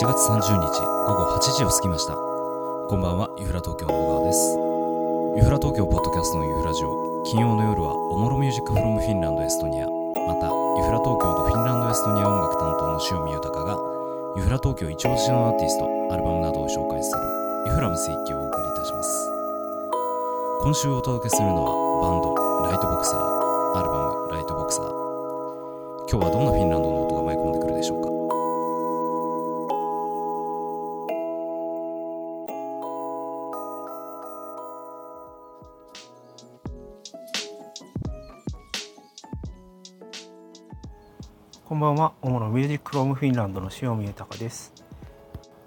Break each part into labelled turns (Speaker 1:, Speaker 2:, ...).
Speaker 1: 7月30日午後8時を過ぎました。こんばんはユフラ東京の小川です。ユフラ東京ポッドキャストのユフラジオ金曜の夜はおもろミュージックフロムフィンランドエストニア。またユフラ東京とフィンランドエストニア音楽担当の塩見豊がユフラ東京一押しのアーティストアルバムなどを紹介するユフラムス一記をお送りいたします。今週お届けするのはバンドライトボクサーアルバムライトボクサー。今日はどんなフィンランド
Speaker 2: こんばんは、主のミュージックロームフィンランドの塩見豊です。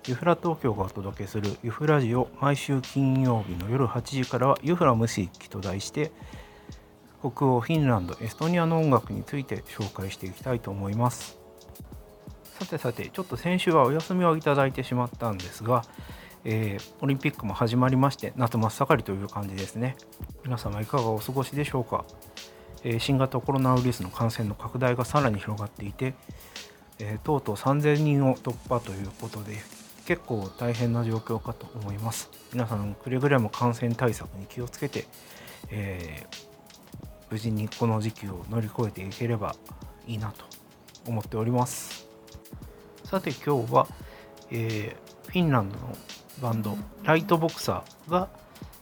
Speaker 2: ユフラ東京がお届けするユフラジオ毎週金曜日の夜8時からはユフラムシッキと題して北欧フィンランド、エストニアの音楽について紹介していきたいと思います。さてさて、ちょっと先週はお休みをいただいてしまったんですが、えーオリンピックも始まりまして夏真っ盛りという感じですね。皆様いかがお過ごしでしょうか？新型コロナウイルスの感染の拡大がさらに広がっていて、えとうとう3000人を突破ということで結構大変な状況かと思います。皆さんくれぐれも感染対策に気をつけて、えー無事にこの時期を乗り越えていければいいなと思っております。さて今日は、えーフィンランドのバンドライトボクサーが、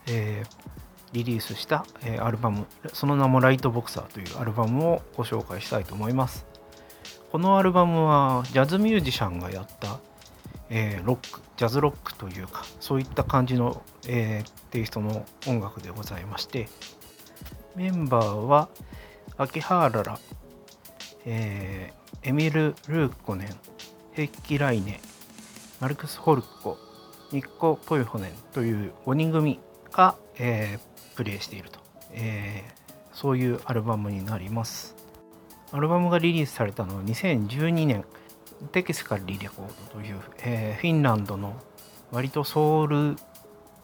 Speaker 2: えーリリースした、えアルバムその名も「ライトボクサー」というアルバムをご紹介したいと思います。このアルバムはジャズミュージシャンがやった、えロックジャズロックというかそういった感じの、えテイストの音楽でございましてメンバーは秋葉原、えーエミル・ルーコネンヘッキ・ライネマルクス・ホルコニッコ・ポイホネンという5人組が、えープレイしていると、えーそういうアルバムになります。アルバムがリリースされたのは2012年テキスカリレコードという、えーフィンランドの割とソウルフ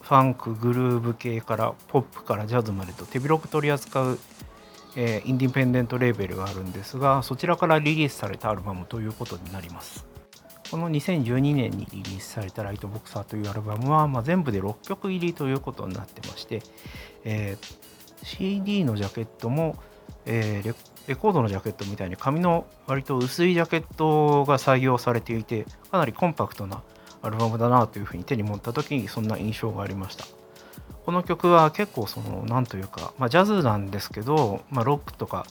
Speaker 2: ァンクグルーブ系からポップからジャズまでと手広く取り扱う、えーインディペンデントレーベルがあるんですがそちらからリリースされたアルバムということになります。この2012年にリリースされた「ライトボクサー」というアルバムは、まあ、全部で6曲入りということになってまして、えー CD のジャケットも、えーレコードのジャケットみたいに紙の割と薄いジャケットが採用されていてかなりコンパクトなアルバムだなというふうに手に持った時にそんな印象がありました。この曲は結構その何というか、まあ、ジャズなんですけど、まあ、ロックとか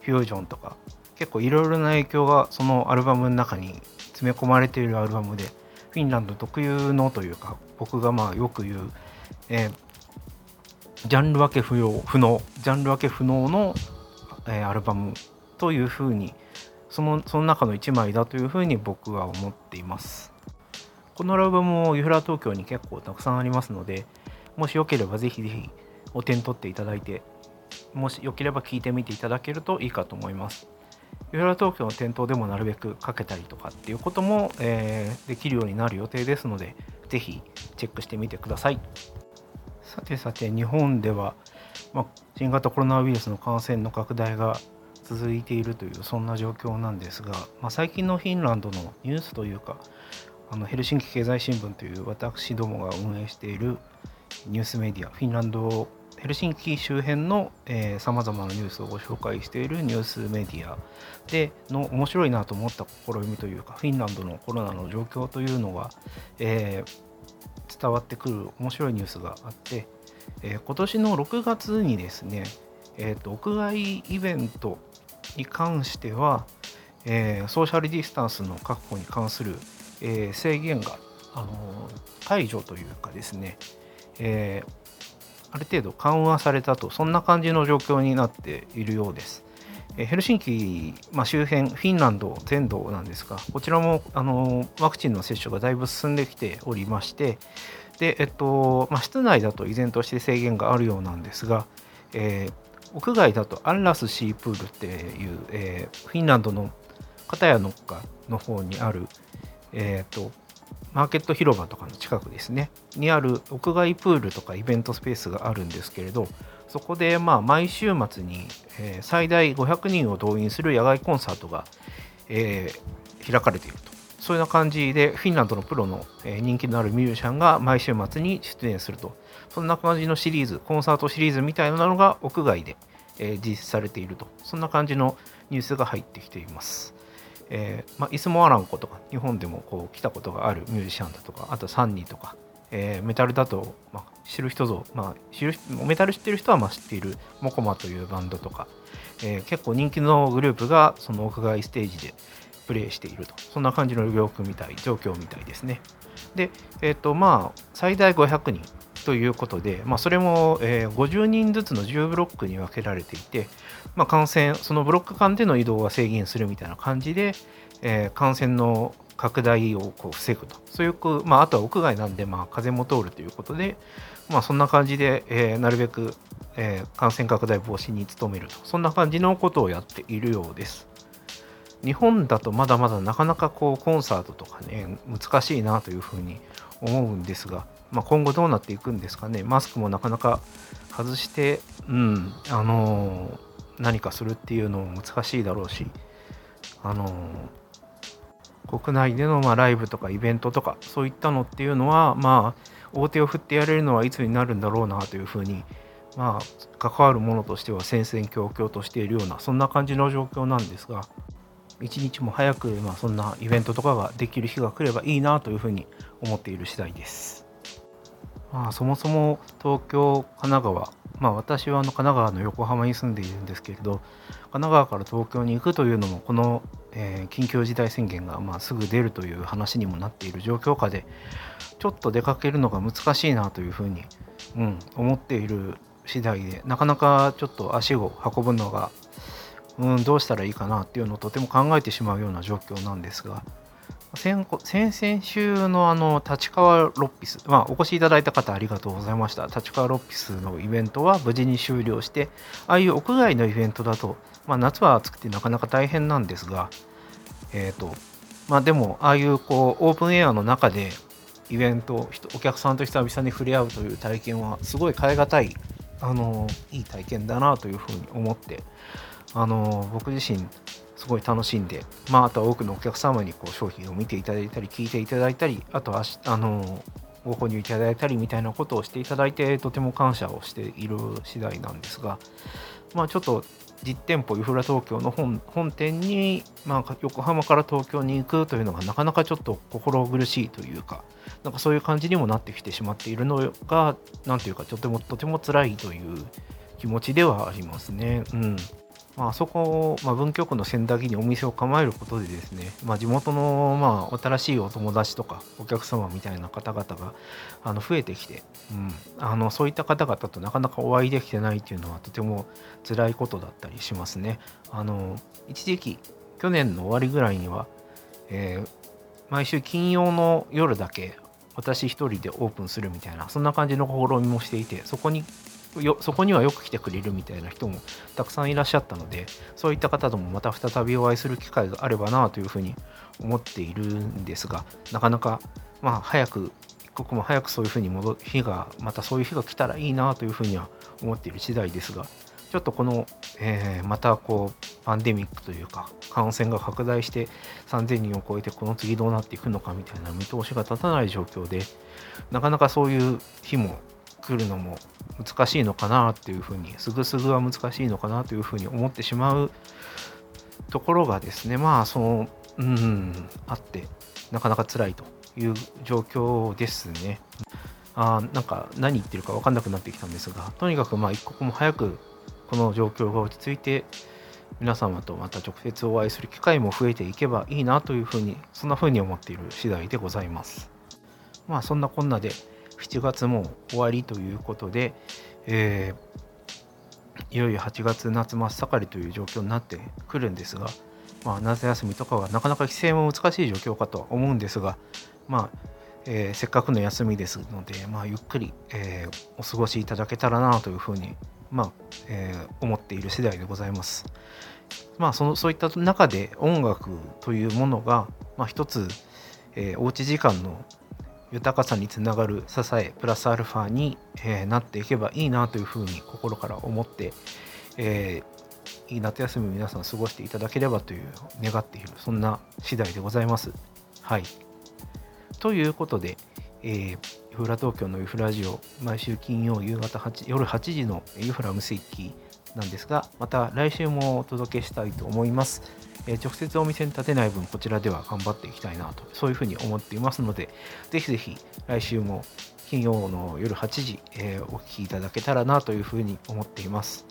Speaker 2: フュージョンとか結構いろいろな影響がそのアルバムの中に詰め込まれているアルバムでフィンランド特有のというか僕がまあよく言う、えージャンル分け不要不能ジャンル分け不能の、えーアルバムというふうにそのその中の1枚だというふうに僕は思っています。このアルバムもユフラ東京に結構たくさんありますのでもしよければぜひぜひお手に取っていただいてもしよければ聴いてみていただけるといいかと思います。ユフラ東京の店頭でもなるべくかけたりとかっていうことも、えーできるようになる予定ですのでぜひチェックしてみてください。さてさて日本では、まあ、新型コロナウイルスの感染の拡大が続いているというそんな状況なんですが、まあ、最近のフィンランドのニュースというかあのヘルシンキ経済新聞という私どもが運営しているニュースメディアフィンランドヘルシンキ周辺のさまざまなニュースをご紹介しているニュースメディアでの面白いなと思った試みというかフィンランドのコロナの状況というのが、えー伝わってくる面白いニュースがあって、えー今年の6月にですね、えーと屋外イベントに関しては、えーソーシャルディスタンスの確保に関する、えー制限が、あの解除というかですね、えーある程度緩和されたとそんな感じの状況になっているようです。ヘルシンキ、周辺フィンランド全土なんですがこちらもあのワクチンの接種がだいぶ進んできておりましてで、えっとまあ、室内だと依然として制限があるようなんですが、えー屋外だとアンラスシープールっていう、えーフィンランドの片谷の丘の方にある、えーとマーケット広場とかの近くですね。にある屋外プールとかイベントスペースがあるんですけれどそこでまあ毎週末に、え最大500人を動員する野外コンサートが、え開かれていると。そういうような感じでフィンランドのプロの、人気のあるミュージシャンが毎週末に出演すると。そんな感じのシリーズコンサートシリーズみたいなのが屋外で、え実施されていると。そんな感じのニュースが入ってきています。えーまあ、イスモアランコとか日本でもこう来たことがあるミュージシャンだとかあとサンニーとか、えーメタルだと、まあ、知る人ぞ、まあ、知るメタル知ってる人はまあ知っているモコマというバンドとか、えー結構人気のグループがその屋外ステージでプレイしていると。そんな感じの状況みたい状況みたいですね。でえっ、とまあ最大500人ということで、まあ、それも、えー50人ずつの10ブロックに分けられていて、まあ、感染そのブロック間での移動は制限するみたいな感じで、えー感染の拡大をこう防ぐと。そういう、まあ、あとは屋外なんで、まあ、風も通るということで、まあ、そんな感じで、えーなるべく、えー感染拡大防止に努めると。そんな感じのことをやっているようです。日本だとまだまだなかなかこうコンサートとかね難しいなというふうに思うんですが、まあ、今後どうなっていくんですかね。マスクもなかなか外して、うんあのー何かするっていうのも難しいだろうし、あのー国内でのまライブとかイベントとかそういったのっていうのはまあ大手を振ってやれるのはいつになるんだろうなというふうにまあ関わるものとしては戦々恐々としているようなそんな感じの状況なんですが一日も早く、まあ、そんなイベントとかができる日が来ればいいなというふうに思っている次第です。まあ、そもそも東京、神奈川、まあ、私はあの神奈川の横浜に住んでいるんですけれど、神奈川から東京に行くというのも、この、えー緊急事態宣言がまあすぐ出るという話にもなっている状況下で、ちょっと出かけるのが難しいなというふうに、うん、思っている次第で、なかなかちょっと足を運ぶのがうん、どうしたらいいかなっていうのをとても考えてしまうような状況なんですが先先々週のあの立川ロッピス、まあ、お越しいただいた方ありがとうございました。立川ロッピスのイベントは無事に終了してああいう屋外のイベントだと、まあ、夏は暑くてなかなか大変なんですがえっ、とまあでもああいうこうオープンエアの中でイベントお客さんと久々に触れ合うという体験はすごい変え難いあのいい体験だなというふうに思ってあの僕自身すごい楽しんで、まあ、あとは多くのお客様にこう商品を見ていただいたり聞いていただいたりあとはあのご購入いただいたりみたいなことをしていただいてとても感謝をしている次第なんですが、まあ、ちょっと実店舗ユフラ東京の本店に、まあ、横浜から東京に行くというのがなかなかちょっと心苦しいというかなんかそういう感じにもなってきてしまっているのがなんというかとてもとても辛いという気持ちではありますね。うんまあそこを、まあ、文京区の千駄木にお店を構えることでですね、まあ、地元の、まあ、新しいお友達とかお客様みたいな方々があの増えてきて、うん、あのそういった方々となかなかお会いできてないっていうのはとても辛いことだったりしますね。あの一時期去年の終わりぐらいには、えー毎週金曜の夜だけ私一人でオープンするみたいなそんな感じの試みもしていてそこによそこにはよく来てくれるみたいな人もたくさんいらっしゃったのでそういった方ともまた再びお会いする機会があればなというふうに思っているんですがなかなかまあ早く一刻も早くそういうふうに戻る日がまたそういう日が来たらいいなというふうには思っている次第ですがちょっとこの、えーまたこうパンデミックというか感染が拡大して3000人を超えてこの次どうなっていくのかみたいな見通しが立たない状況でなかなかそういう日も来るのも難しいのかなっていうふうにすぐすぐは難しいのかなというふうに思ってしまうところがですねまあそのうんあってなかなか辛いという状況ですね。あなんか何言ってるか分かんなくなってきたんですがとにかくまあ一刻も早くこの状況が落ち着いて皆様とまた直接お会いする機会も増えていけばいいなというふうにそんなふうに思っている次第でございます。まあそんなこんなで7月も終わりということで、えーいよいよ8月夏真っ盛りという状況になってくるんですが、まあ、夏休みとかはなかなか帰省も難しい状況かとは思うんですが、まあえーせっかくの休みですので、まあ、ゆっくり、えーお過ごしいただけたらなというふうに、まあえー思っている次第でございます。まあ、そのそういった中で音楽というものが、まあ、一つ、えーおうち時間の豊かさにつながる支えプラスアルファに、えなっていけばいいなというふうに心から思って、えーいい夏休み皆さん過ごしていただければという願っているそんな次第でございます。はい。ということで、えー、フラ東京のユフラジオ、毎週金曜夕方8夜8時のユフラ無水機なんですが、また来週もお届けしたいと思います。えー直接お店に立てない分、こちらでは頑張っていきたいなと、そういうふうに思っていますので、ぜひぜひ来週も金曜の夜8時、えーお聞きいただけたらなというふうに思っています。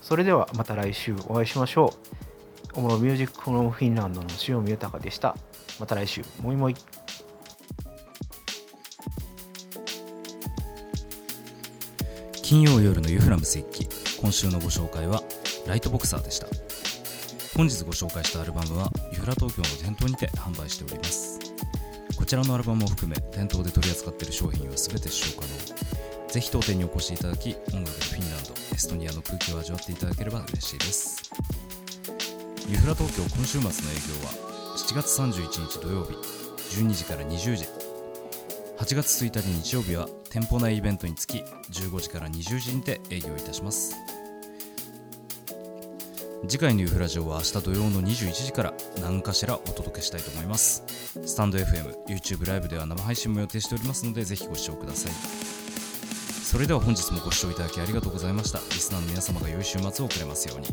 Speaker 2: それではまた来週お会いしましょう。おもろミュージックフロムフィンランドの塩見豊でした。また来週、もいもい。
Speaker 1: 金曜夜のユフラムス一期今週のご紹介はライトボクサーでした。本日ご紹介したアルバムはユフラ東京の店頭にて販売しております。こちらのアルバムを含め店頭で取り扱っている商品は全て使用可能ぜひ当店にお越しいただき音楽でフィンランドエストニアの空気を味わっていただければ嬉しいです。ユフラ東京今週末の営業は7月31日土曜日12時から20時。8月1日日曜日は店舗内イベントにつき15時から20時にて営業いたします。次回のユフラジオは明日土曜の21時から何かしらお届けしたいと思います。スタンド FM、YouTube ライブでは生配信も予定しておりますのでぜひご視聴ください。それでは本日もご視聴いただきありがとうございました。リスナーの皆様が良い週末を送れますように。